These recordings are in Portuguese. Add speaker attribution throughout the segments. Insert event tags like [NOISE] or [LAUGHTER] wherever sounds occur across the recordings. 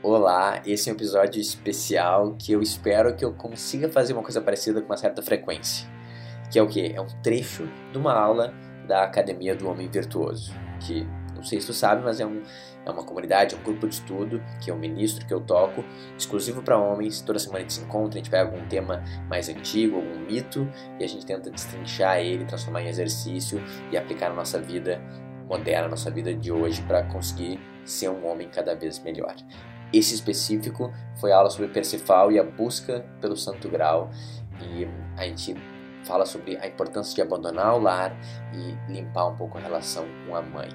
Speaker 1: Olá, esse é um episódio especial que eu espero que eu consiga fazer uma coisa parecida com uma certa frequência. Que é o que? É um trecho de uma aula da Academia do Homem Virtuoso. Que não sei se tu sabe, mas é, um, é uma comunidade, é um grupo de estudo que é um ministro que eu toco, exclusivo para homens. Toda semana a gente se encontra, a gente pega algum tema mais antigo, algum mito, e a gente tenta destrinchar ele, transformar em exercício e aplicar na nossa vida moderna, na nossa vida de hoje, para conseguir ser um homem cada vez melhor. Esse específico foi a aula sobre Persifal e a busca pelo Santo Grau. E a gente fala sobre a importância de abandonar o lar e limpar um pouco a relação com a mãe.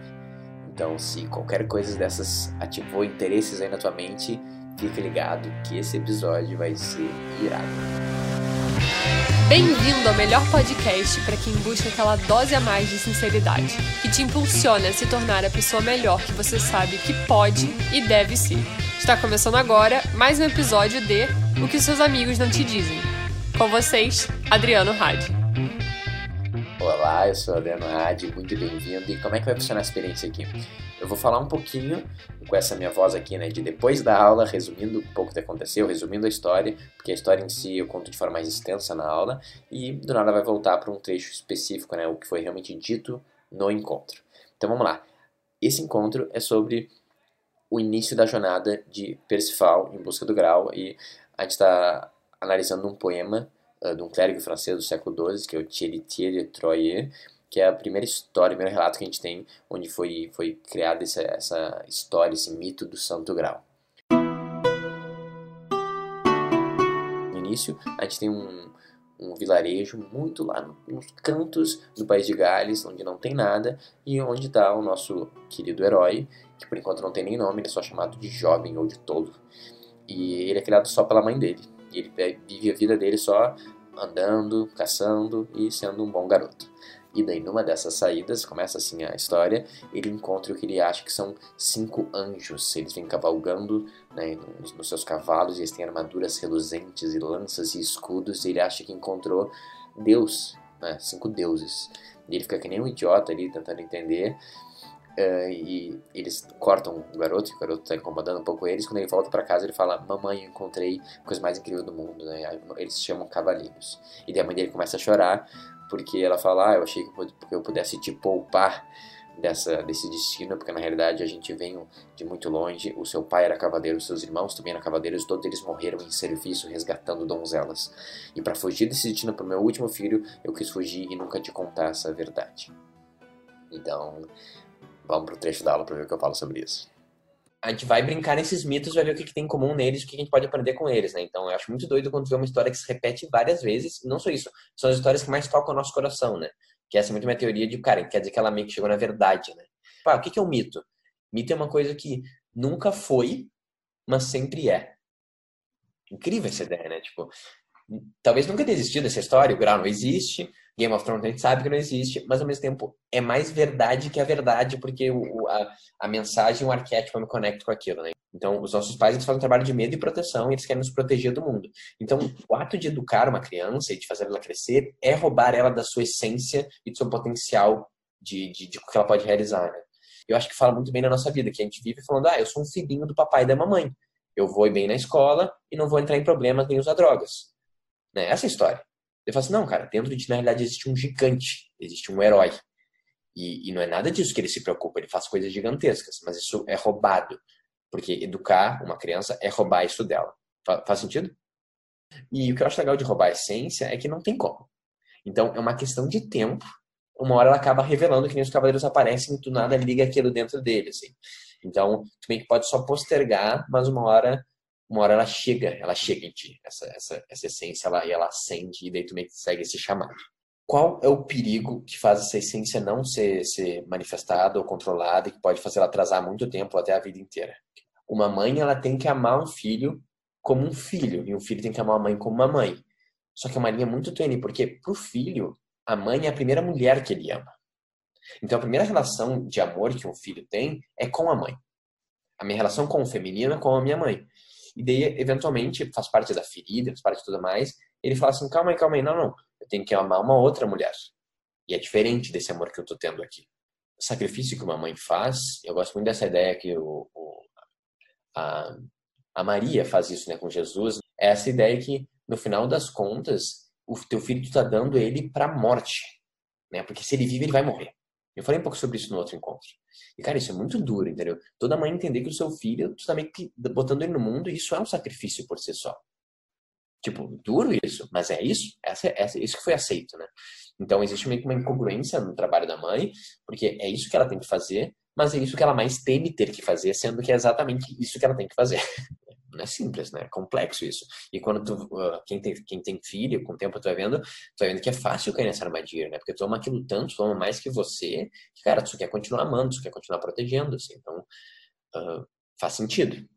Speaker 1: Então, se qualquer coisa dessas ativou interesses aí na tua mente, fique ligado que esse episódio vai ser irado.
Speaker 2: Bem-vindo ao melhor podcast para quem busca aquela dose a mais de sinceridade, que te impulsiona a se tornar a pessoa melhor que você sabe que pode e deve ser. Está começando agora mais um episódio de O que seus amigos não te dizem. Com vocês, Adriano Hadi.
Speaker 1: Olá, eu sou Adriano Hadi, muito bem-vindo. E como é que vai funcionar a experiência aqui? Eu vou falar um pouquinho com essa minha voz aqui, né, de depois da aula, resumindo um pouco o que aconteceu, resumindo a história, porque a história em si eu conto de forma mais extensa na aula, e do nada vai voltar para um trecho específico, né, o que foi realmente dito no encontro. Então vamos lá. Esse encontro é sobre o início da jornada de Percival em busca do grau e a gente está analisando um poema uh, de um clérigo francês do século XII, que é o Thierry de Troyes, que é a primeira história, o primeiro relato que a gente tem onde foi, foi criada essa, essa história, esse mito do Santo Grau. No início, a gente tem um, um vilarejo muito lá nos cantos do país de Gales, onde não tem nada, e onde está o nosso querido herói, que por enquanto não tem nem nome, ele é só chamado de jovem ou de tolo. E ele é criado só pela mãe dele. E ele é, vive a vida dele só andando, caçando e sendo um bom garoto. E daí, numa dessas saídas, começa assim a história, ele encontra o que ele acha que são cinco anjos. Eles vêm cavalgando né, nos, nos, seus cavalos, eles têm armaduras reluzentes e lanças e escudos, e ele acha que encontrou Deus, né, cinco deuses. E ele fica que nem um idiota ali, tentando entender, Uh, e eles cortam o garoto, e o garoto está incomodando um pouco eles. Quando ele volta para casa, ele fala: Mamãe, eu encontrei a coisa mais incrível do mundo. Né? Eles se chamam cavalinhos. E daí a mãe dele começa a chorar, porque ela fala: ah, Eu achei que eu pudesse te poupar dessa, desse destino, porque na realidade a gente veio de muito longe. O seu pai era cavaleiro, seus irmãos também eram cavaleiros, todos eles morreram em serviço resgatando donzelas. E para fugir desse destino para o meu último filho, eu quis fugir e nunca te contar essa verdade. Então, Vamos pro trecho da aula para ver o que eu falo sobre isso. A gente vai brincar nesses mitos, vai ver o que, que tem em comum neles, o que a gente pode aprender com eles, né? Então, eu acho muito doido quando vê uma história que se repete várias vezes. Não só isso, são as histórias que mais tocam o nosso coração, né? Que essa é muito minha teoria de, cara, quer dizer que ela meio que chegou na verdade, né? Pá, o que, que é um mito? Mito é uma coisa que nunca foi, mas sempre é. Incrível essa ideia, né? Tipo, talvez nunca tenha existido essa história, o grau não existe, Game of Thrones a gente sabe que não existe, mas ao mesmo tempo é mais verdade que a verdade, porque o, a, a mensagem, o arquétipo me conecta com aquilo, né? Então, os nossos pais eles fazem um trabalho de medo e proteção e eles querem nos proteger do mundo. Então, o ato de educar uma criança e de fazer ela crescer é roubar ela da sua essência e do seu potencial de, de, de, que ela pode realizar, né? Eu acho que fala muito bem na nossa vida, que a gente vive falando, ah, eu sou um filhinho do papai e da mamãe. Eu vou bem na escola e não vou entrar em problemas nem usar drogas. Né? Essa é a história. Eu falo assim, não, cara, dentro de ti, na realidade, existe um gigante, existe um herói. E, e, não é nada disso que ele se preocupa, ele faz coisas gigantescas, mas isso é roubado. Porque educar uma criança é roubar isso dela. Faz, sentido? E o que eu acho legal de roubar a essência é que não tem como. Então, é uma questão de tempo. Uma hora ela acaba revelando que nem os cavaleiros aparecem e tu nada liga aquilo dentro dele, assim. Então, tu meio que pode só postergar, mas uma hora uma hora ela chega, ela chega em ti, essa, essa, essa essência, ela, ela acende, e daí tu meio que segue esse chamado. Qual é o perigo que faz essa essência não ser, ser manifestada ou controlada e que pode fazer ela atrasar muito tempo até a vida inteira? Uma mãe, ela tem que amar um filho como um filho, e um filho tem que amar a mãe como uma mãe. Só que é uma linha muito tênue, porque pro filho, a mãe é a primeira mulher que ele ama. Então a primeira relação de amor que um filho tem é com a mãe. A minha relação com o feminino é com a minha mãe. E daí, eventualmente, faz parte da ferida, faz parte de tudo mais. Ele fala assim: calma aí, calma aí, não, não. Eu tenho que amar uma outra mulher. E é diferente desse amor que eu tô tendo aqui. O sacrifício que uma mãe faz, eu gosto muito dessa ideia que o, o a a Maria faz isso né, com Jesus. É essa ideia que, no final das contas, o teu filho tu está dando ele para a morte. Né? Porque se ele vive, ele vai morrer. Eu falei um pouco sobre isso no outro encontro. E, cara, isso é muito duro, entendeu? Toda mãe entender que o seu filho, tu tá meio que botando ele no mundo isso é um sacrifício por si só. Tipo, duro isso, mas é isso. Essa, essa, isso que foi aceito, né? Então, existe meio que uma incongruência no trabalho da mãe, porque é isso que ela tem que fazer, mas é isso que ela mais teme ter que fazer, sendo que é exatamente isso que ela tem que fazer. [LAUGHS] Não é simples, né? É complexo isso. E quando tu, uh, quem, tem, quem tem filho, com o tempo tu vai vendo, tu vai vendo que é fácil cair nessa armadilha, né? Porque tu ama aquilo tanto, tu ama mais que você, que, cara, tu quer continuar amando, tu quer continuar protegendo, assim. Então, uh, faz sentido.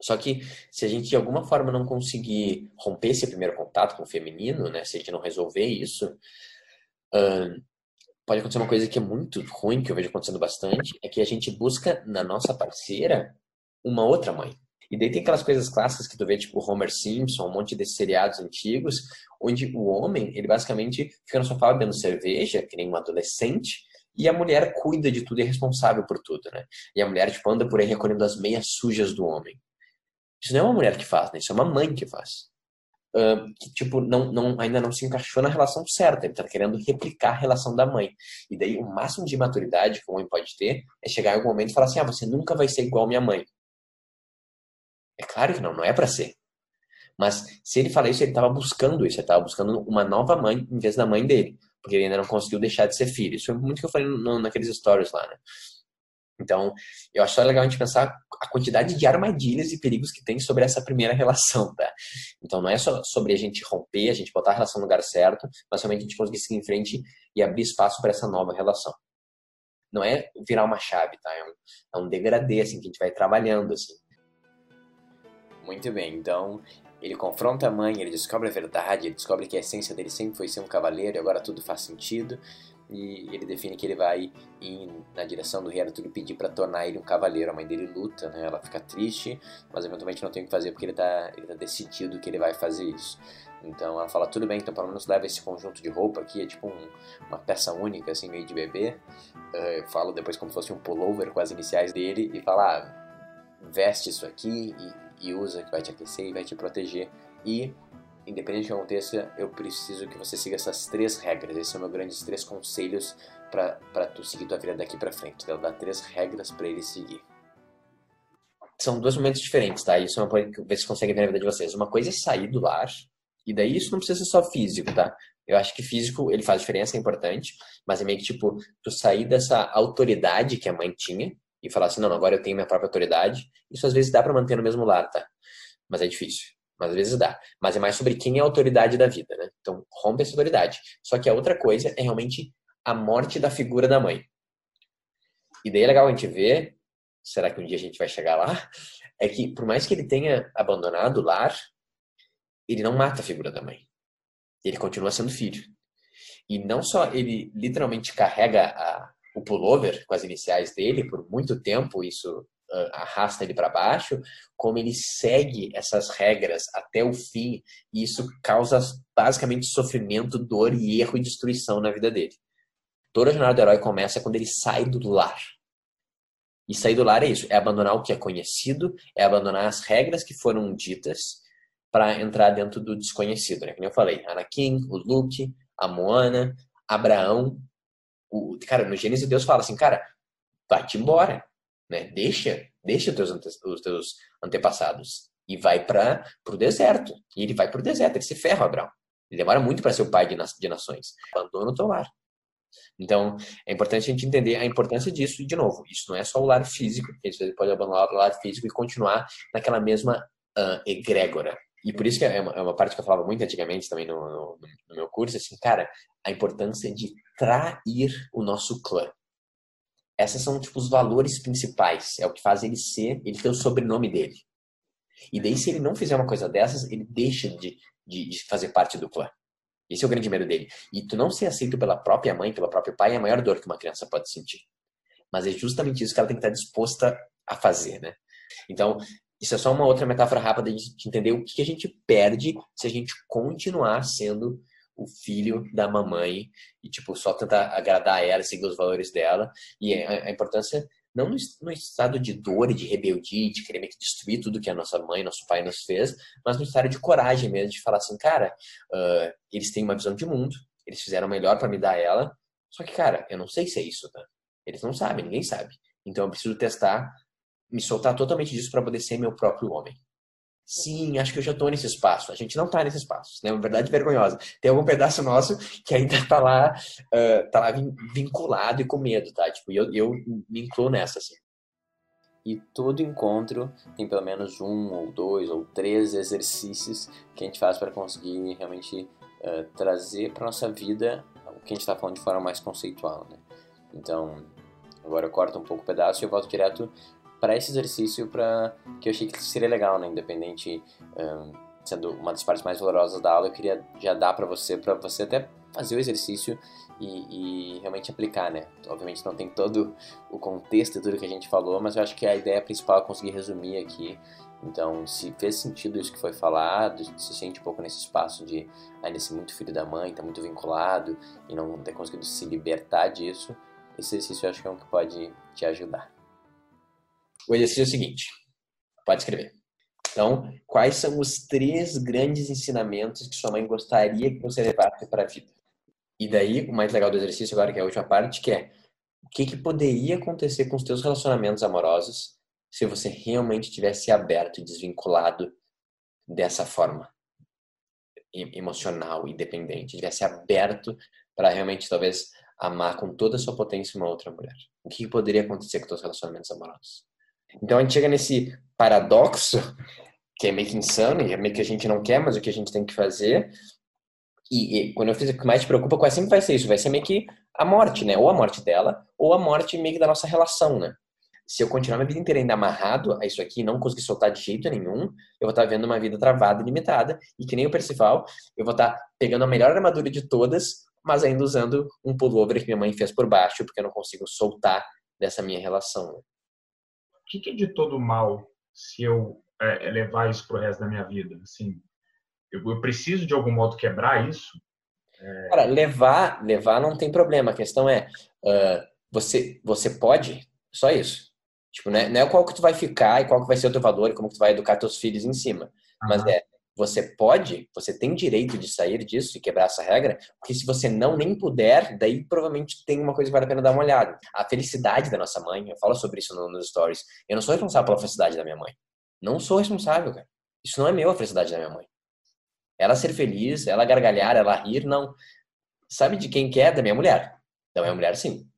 Speaker 1: Só que se a gente de alguma forma não conseguir romper esse primeiro contato com o feminino, né? Se a gente não resolver isso, uh, pode acontecer uma coisa que é muito ruim, que eu vejo acontecendo bastante, é que a gente busca na nossa parceira uma outra mãe. E daí tem aquelas coisas clássicas que tu vê, tipo Homer Simpson, um monte desses seriados antigos, onde o homem, ele basicamente fica no sofá bebendo cerveja, que nem um adolescente, e a mulher cuida de tudo e é responsável por tudo, né? E a mulher, tipo, anda por aí recolhendo as meias sujas do homem. Isso não é uma mulher que faz, né? Isso é uma mãe que faz uh, que tipo não, não, ainda não se encaixou na relação certa, ele está querendo replicar a relação da mãe. E daí o máximo de maturidade que o homem pode ter é chegar em algum momento e falar assim: "Ah, você nunca vai ser igual minha mãe". É claro que não, não é para ser. Mas se ele fala isso, ele estava buscando isso, ele estava buscando uma nova mãe em vez da mãe dele, porque ele ainda não conseguiu deixar de ser filho. Isso é muito que eu falei no, naqueles stories lá, né? Então, eu acho só legal a gente pensar a quantidade de armadilhas e perigos que tem sobre essa primeira relação, tá? Então, não é só sobre a gente romper, a gente botar a relação no lugar certo, mas realmente a gente conseguir seguir em frente e abrir espaço para essa nova relação. Não é virar uma chave, tá? É um, é um degradê, assim, que a gente vai trabalhando, assim. Muito bem, então ele confronta a mãe, ele descobre a verdade, ele descobre que a essência dele sempre foi ser um cavaleiro e agora tudo faz sentido e ele define que ele vai ir na direção do rei Arthur pedir para tornar ele um cavaleiro. A mãe dele luta, né? Ela fica triste, mas eventualmente não tem o que fazer porque ele tá, ele tá decidido que ele vai fazer isso. Então ela fala, tudo bem, então pelo menos leva esse conjunto de roupa aqui, é tipo um, uma peça única, assim, meio de bebê. Uh, eu falo depois como se fosse um pullover com as iniciais dele e fala, ah, veste isso aqui e, e usa que vai te aquecer e vai te proteger. E independente do que aconteça, eu preciso que você siga essas três regras. Esses são meus grandes três conselhos para tu seguir tua vida daqui para frente. Então, dar três regras para ele seguir. São dois momentos diferentes, tá? Isso é uma coisa que ver se consegue ver na vida de vocês. Uma coisa é sair do lar, e daí isso não precisa ser só físico, tá? Eu acho que físico ele faz diferença, é importante, mas é meio que tipo, tu sair dessa autoridade que a mãe tinha e falar assim, não, agora eu tenho minha própria autoridade. Isso às vezes dá para manter no mesmo lar, tá? Mas é difícil mas às vezes dá. Mas é mais sobre quem é a autoridade da vida, né? Então, rompe essa autoridade. Só que a outra coisa é realmente a morte da figura da mãe. E daí é legal a gente ver, será que um dia a gente vai chegar lá? É que, por mais que ele tenha abandonado o lar, ele não mata a figura da mãe. Ele continua sendo filho. E não só ele literalmente carrega a, o pullover com as iniciais dele por muito tempo, isso uh, arrasta ele para baixo, como ele segue essas regras até o fim, e isso causa basicamente sofrimento, dor e erro e destruição na vida dele. Toda a jornada do herói começa quando ele sai do lar. E sair do lar é isso, é abandonar o que é conhecido, é abandonar as regras que foram ditas para entrar dentro do desconhecido, né? Como eu falei, Anakin, o Luke, a Moana, Abraão, o cara, no Gênesis Deus fala assim, cara, vai-te embora, né? Deixa, deixa os teus, os teus antepassados e vai para o deserto. E ele vai para o deserto, ele se ferra, Abraão. Ele demora muito para ser o pai de, de nações. Abandona o teu lar. Então, é importante a gente entender a importância disso. E, de novo, isso não é só o lar físico, porque você pode abandonar o lar físico e continuar naquela mesma uh, egrégora. E por isso que é uma, é uma, parte que eu falava muito antigamente também no, no, no meu curso, assim, cara, a importância de trair o nosso clã. Essas são, tipo, os valores principais. É o que faz ele ser, ele ter o sobrenome dele. E daí, se ele não fizer uma coisa dessas, ele deixa de, de, de fazer parte do clã. Esse é o grande medo dele. E tu não ser aceito pela própria mãe, pelo próprio pai, é a maior dor que uma criança pode sentir. Mas é justamente isso que ela tem que estar disposta a fazer, né? Então, isso é só uma outra metáfora rápida de entender o que a gente perde se a gente continuar sendo o filho da mamãe e, tipo, só tentar agradar ela, seguir os valores dela. E a, importância não no, estado de dor e de rebeldia, de querer destruir tudo que a nossa mãe, nosso pai nos fez, mas no estado de coragem mesmo, de falar assim, cara, uh, eles têm uma visão de mundo, eles fizeram o melhor para me dar ela, só que, cara, eu não sei se é isso, tá? Eles não sabem, ninguém sabe. Então eu preciso testar, me soltar totalmente disso para poder ser meu próprio homem. Sim, acho que eu já estou nesse espaço. A gente não está nesse espaço, né? Uma verdade vergonhosa. Tem algum pedaço nosso que ainda está lá, uh, tá lá vinculado e com medo, tá? Tipo, eu, eu me incluo nessa, assim. E todo encontro tem pelo menos um ou dois ou três exercícios que a gente faz para conseguir realmente uh, trazer para nossa vida o que a gente está falando de forma mais conceitual, né? Então, agora eu corto um pouco o pedaço e eu volto direto para esse exercício para que eu achei que seria legal, né? Independente um, sendo uma das partes mais valorosas da aula, eu queria já dar para você, para você até fazer o exercício e, e, realmente aplicar, né? Obviamente não tem todo o contexto e tudo que a gente falou, mas eu acho que a ideia principal é conseguir resumir aqui. Então, se fez sentido isso que foi falado, se sente um pouco nesse espaço de ainda ser muito filho da mãe, tá muito vinculado e não ter conseguido se libertar disso, esse exercício eu acho que é um que pode te ajudar. O exercício é o seguinte: pode escrever. Então, quais são os três grandes ensinamentos que sua mãe gostaria que você levasse para a vida? E daí, o mais legal do exercício agora, que é a última parte, que é o que, que poderia acontecer com os teus relacionamentos amorosos se você realmente tivesse aberto e desvinculado dessa forma emocional, independente, tivesse aberto para realmente talvez amar com toda a sua potência uma outra mulher. O que, poderia acontecer com os teus relacionamentos amorosos? Então a gente chega nesse paradoxo, que é meio que insano, e é meio que a gente não quer, mas o que a gente tem que fazer. E, e quando eu fiz o que mais te preocupa, quase sempre vai ser isso, vai ser meio que a morte, né? Ou a morte dela, ou a morte meio que da nossa relação, né? Se eu continuar minha vida inteira ainda amarrado a isso aqui, não conseguir soltar de jeito nenhum, eu vou estar vendo uma vida travada limitada. E que nem o Percival, eu vou estar pegando a melhor armadura de todas, mas ainda usando um pullover que minha mãe fez por baixo, porque eu não consigo soltar dessa minha relação. Né?
Speaker 3: que, que é de todo mal se eu é, é levar isso para o resto da minha vida? Assim, eu, eu, preciso de algum modo quebrar isso?
Speaker 1: É... Cara, levar, levar não tem problema. A questão é, uh, você, você pode, só isso. Tipo, não é, não é qual que tu vai ficar e qual que vai ser o teu valor e como que tu vai educar teus filhos em cima. Uhum. Mas é, você pode, você tem direito de sair disso e quebrar essa regra, porque se você não nem puder, daí provavelmente tem uma coisa que vale a pena dar uma olhada. A felicidade da nossa mãe, eu falo sobre isso nos stories, eu não sou responsável pela felicidade da minha mãe. Não sou responsável, cara. Isso não é meu, a felicidade da minha mãe. Ela ser feliz, ela gargalhar, ela rir, não. Sabe de quem que é? Da minha mulher. Da minha mulher, sim.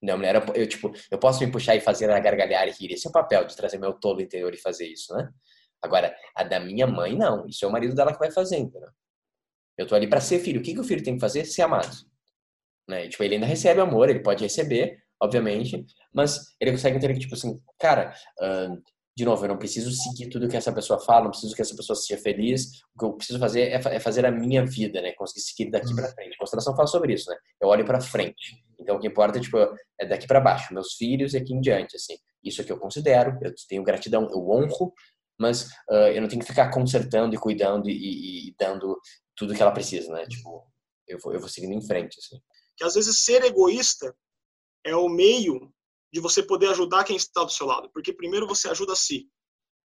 Speaker 1: Minha mulher, eu, tipo, eu posso me puxar e fazer ela gargalhar e rir. Esse é o papel de trazer meu tolo interior e fazer isso, né? Agora, a da minha mãe, não. Isso é o marido dela que vai fazer, entendeu? Eu tô ali para ser filho. O que, que o filho tem que fazer? Ser amado. Né? Tipo, ele ainda recebe amor, ele pode receber, obviamente, mas ele consegue entender que, tipo assim, cara, uh, de novo, eu não preciso seguir tudo que essa pessoa fala, não preciso que essa pessoa seja feliz. O que eu preciso fazer é, é fazer a minha vida, né? Conseguir seguir daqui para frente. A constelação fala sobre isso, né? Eu olho para frente. Então, o que importa, tipo, é daqui para baixo, meus filhos e aqui em diante, assim. Isso é que eu considero, eu tenho gratidão, eu honro mas uh, eu não tenho que ficar consertando e cuidando e, e, e, dando tudo que ela precisa, né? Tipo, eu vou, eu vou seguindo em frente, assim.
Speaker 4: Que às vezes ser egoísta é o meio de você poder ajudar quem está do seu lado, porque primeiro você ajuda a si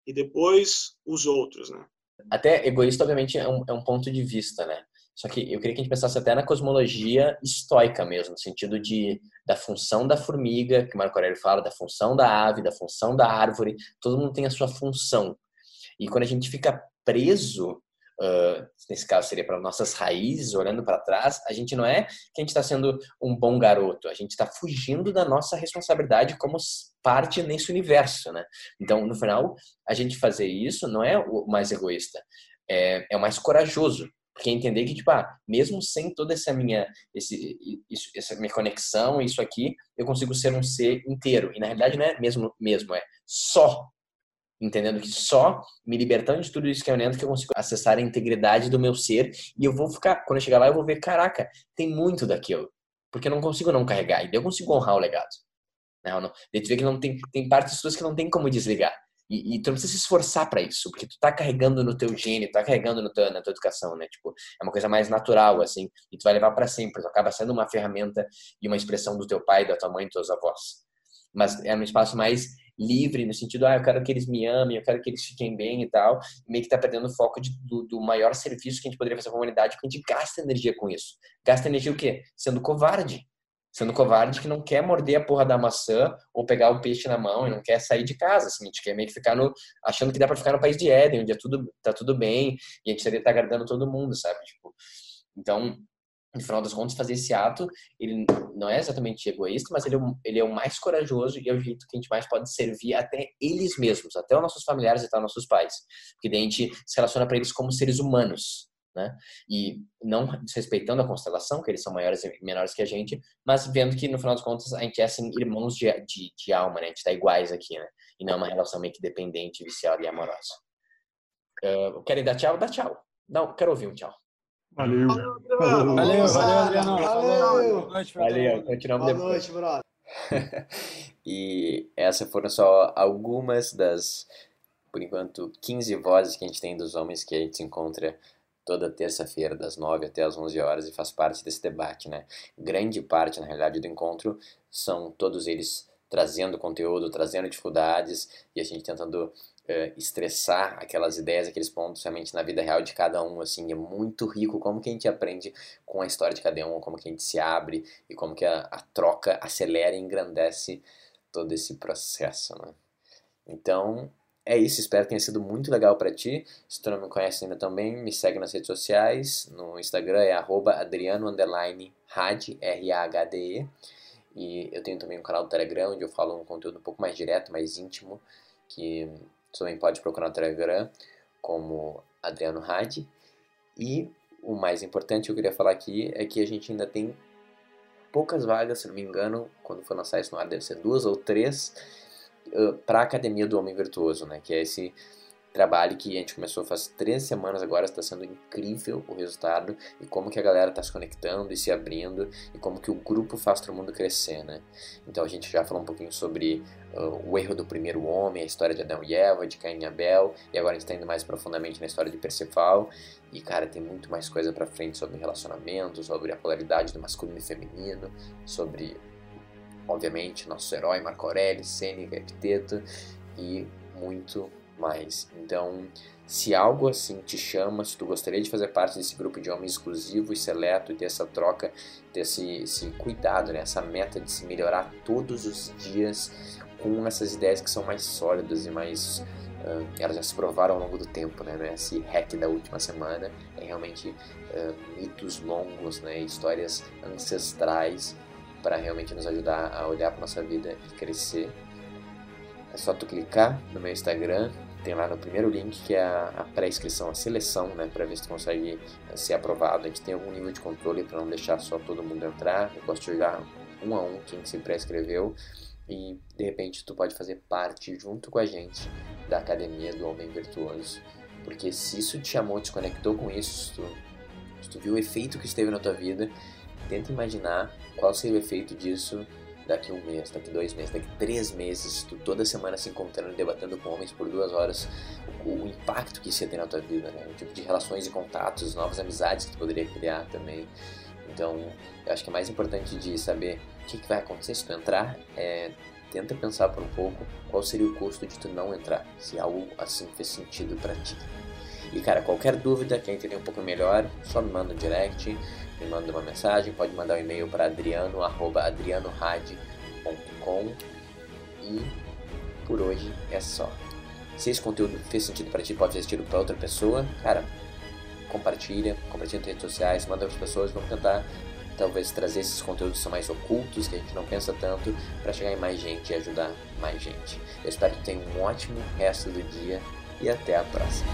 Speaker 4: e depois os outros, né?
Speaker 1: Até egoísta, obviamente, é um, é um ponto de vista, né? Só que eu queria que a gente pensasse até na cosmologia estoica mesmo, no sentido de da função da formiga, que Marco Aurélio fala, da função da ave, da função da árvore, todo mundo tem a sua função. E quando a gente fica preso, uh, nesse caso seria para nossas raízes, olhando para trás, a gente não é que a gente está sendo um bom garoto, a gente está fugindo da nossa responsabilidade como parte nesse universo, né? Então, no final, a gente fazer isso não é o mais egoísta, é, é o mais corajoso, porque entender que, tipo, ah, mesmo sem toda essa minha, esse, isso, essa minha conexão, isso aqui, eu consigo ser um ser inteiro. E na realidade não é mesmo, mesmo é só. Entendendo que só me libertando de tudo isso que eu entro que eu consigo acessar a integridade do meu ser. E eu vou ficar, quando eu chegar lá, eu vou ver, caraca, tem muito daquilo. Porque eu não consigo não carregar. E eu consigo honrar o legado. Não, não. Daí tu vê que não tem, tem partes suas que não tem como desligar. E, e, tu não precisa se esforçar para isso, porque tu tá carregando no teu gene, tá carregando no teu, na tua educação, né? Tipo, é uma coisa mais natural, assim, e tu vai levar para sempre. Tu acaba sendo uma ferramenta e uma expressão do teu pai, da tua mãe, dos teus avós. mas é um espaço mais livre, no sentido, ah, eu quero que eles me amem, eu quero que eles fiquem bem e tal, meio que tá perdendo o foco de, do, do, maior serviço que a gente poderia fazer à comunidade, porque a gente gasta energia com isso. Gasta energia o quê? Sendo covarde. Sendo covarde que não quer morder a porra da maçã ou pegar o peixe na mão e não quer sair de casa, assim, a gente quer meio que ficar no, achando que dá para ficar no país de Éden, onde é tudo, tá tudo bem e a gente deveria estar tá agradando todo mundo, sabe? Tipo, então, no final das contas, fazer esse ato, ele não é exatamente egoísta, mas ele é, o, ele é o mais corajoso e é o jeito que a gente mais pode servir até eles mesmos, até os nossos familiares e até os nossos pais. Porque daí a gente se relaciona para eles como seres humanos, né? E não desrespeitando a constelação, que eles são maiores e menores que a gente, mas vendo que no final das contas a gente é assim, irmãos de, de, de alma, né? A gente tá iguais aqui, né? E não é uma relação meio que dependente, viciada e amorosa. Uh, querem dar tchau? Dá tchau. Não, quero ouvir um tchau.
Speaker 3: Valeu.
Speaker 5: Valeu, valeu, valeu Adriano.
Speaker 4: Valeu.
Speaker 1: Valeu, continuamos
Speaker 4: Boa
Speaker 1: depois.
Speaker 4: noite, brother. [LAUGHS]
Speaker 1: e essas foram só algumas das, por enquanto, 15 vozes que a gente tem dos homens que a gente se encontra toda terça-feira, das 9 até as 11 horas, e faz parte desse debate, né? Grande parte, na realidade, do encontro são todos eles trazendo conteúdo, trazendo dificuldades, e a gente tentando uh, estressar aquelas ideias, aqueles pontos realmente na vida real de cada um, assim, é muito rico como que a gente aprende com a história de cada um, como que a gente se abre e como que a, a troca acelera e engrandece todo esse processo, né? Então, é isso, espero que tenha sido muito legal para ti. Se tu não me conhece ainda também, me segue nas redes sociais. No Instagram é adriano__had, R-A-H-D-E. E eu tenho também um canal do Telegram, onde eu falo um conteúdo um pouco mais direto, mais íntimo, que você também pode procurar no Telegram como Adriano Hadi. E o mais importante que eu queria falar aqui é que a gente ainda tem poucas vagas, se não me engano, quando for lançar isso no ar deve ser duas ou três, uh, para a Academia do Homem Virtuoso, né? Que é esse trabalho que a gente começou faz três semanas agora, está sendo incrível o resultado e como que a galera está se conectando e se abrindo e como que o grupo faz todo mundo crescer, né? Então a gente já falou um pouquinho sobre uh, o erro do primeiro homem, a história de Adão e Eva, de Caim e Abel e agora a gente está indo mais profundamente na história de Perceval e cara, tem muito mais coisa para frente sobre relacionamento, sobre a polaridade do masculino e feminino, sobre obviamente nosso herói Marco Aurélio, Sêneca, Epiteto e muito mais. Então, se algo assim te chama, se tu gostaria de fazer parte desse grupo de homens exclusivo e seleto, e ter essa troca, ter esse, cuidado, né? essa meta de se melhorar todos os dias com essas ideias que são mais sólidas e mais. Uh, elas já se provaram ao longo do tempo, né? É esse hack da última semana é realmente uh, mitos longos, né? Histórias ancestrais para realmente nos ajudar a olhar para nossa vida e crescer. É só tu clicar no meu Instagram, tem lá no primeiro link que é a, pré-inscrição, a seleção, né, para ver se tu consegue eh, ser aprovado. A gente tem algum nível de controle para não deixar só todo mundo entrar. Eu gosto de olhar um a um quem se pré-escreveu e de repente tu pode fazer parte junto com a gente da academia do homem virtuoso. Porque se isso te chamou, te conectou com isso, se tu, se tu viu o efeito que esteve na tua vida, tenta imaginar qual seria o efeito disso daqui um mês, daqui dois meses, daqui três meses, tu toda semana se encontrando e debatendo com homens por duas horas, o, o, impacto que isso ia ter na tua vida, né? O tipo de relações e contatos, novas amizades que tu poderia criar também. Então, eu acho que é mais importante de saber o que, que vai acontecer se tu entrar é tenta pensar por um pouco qual seria o custo de tu não entrar, se algo assim fez sentido para ti. E cara, qualquer dúvida, quer entender um pouco melhor, só me manda um direct, me manda uma mensagem, pode mandar um e-mail para adriano@adrianorad.com e por hoje é só. Se esse conteúdo fez sentido para ti, pode fazer sentido para outra pessoa, cara, compartilha, compartilha nas redes sociais, manda para as pessoas, vamos tentar talvez trazer esses conteúdos que são mais ocultos, que a gente não pensa tanto, para chegar em mais gente e ajudar mais gente. Eu espero que tenha um ótimo resto do dia e até a próxima.